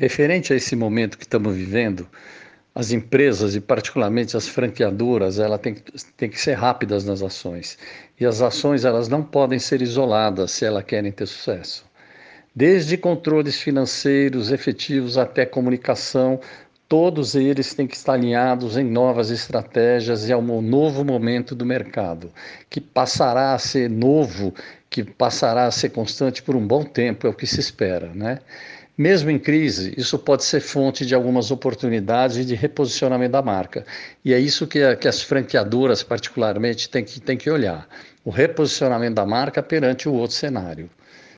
Referente a esse momento que estamos vivendo, as empresas e particularmente as franqueadoras, ela tem, tem que ser rápidas nas ações. E as ações elas não podem ser isoladas se elas querem ter sucesso. Desde controles financeiros efetivos até comunicação, todos eles têm que estar alinhados em novas estratégias e a um novo momento do mercado, que passará a ser novo, que passará a ser constante por um bom tempo, é o que se espera, né? Mesmo em crise, isso pode ser fonte de algumas oportunidades de reposicionamento da marca. E é isso que, que as franqueadoras, particularmente, têm que, têm que olhar: o reposicionamento da marca perante o outro cenário.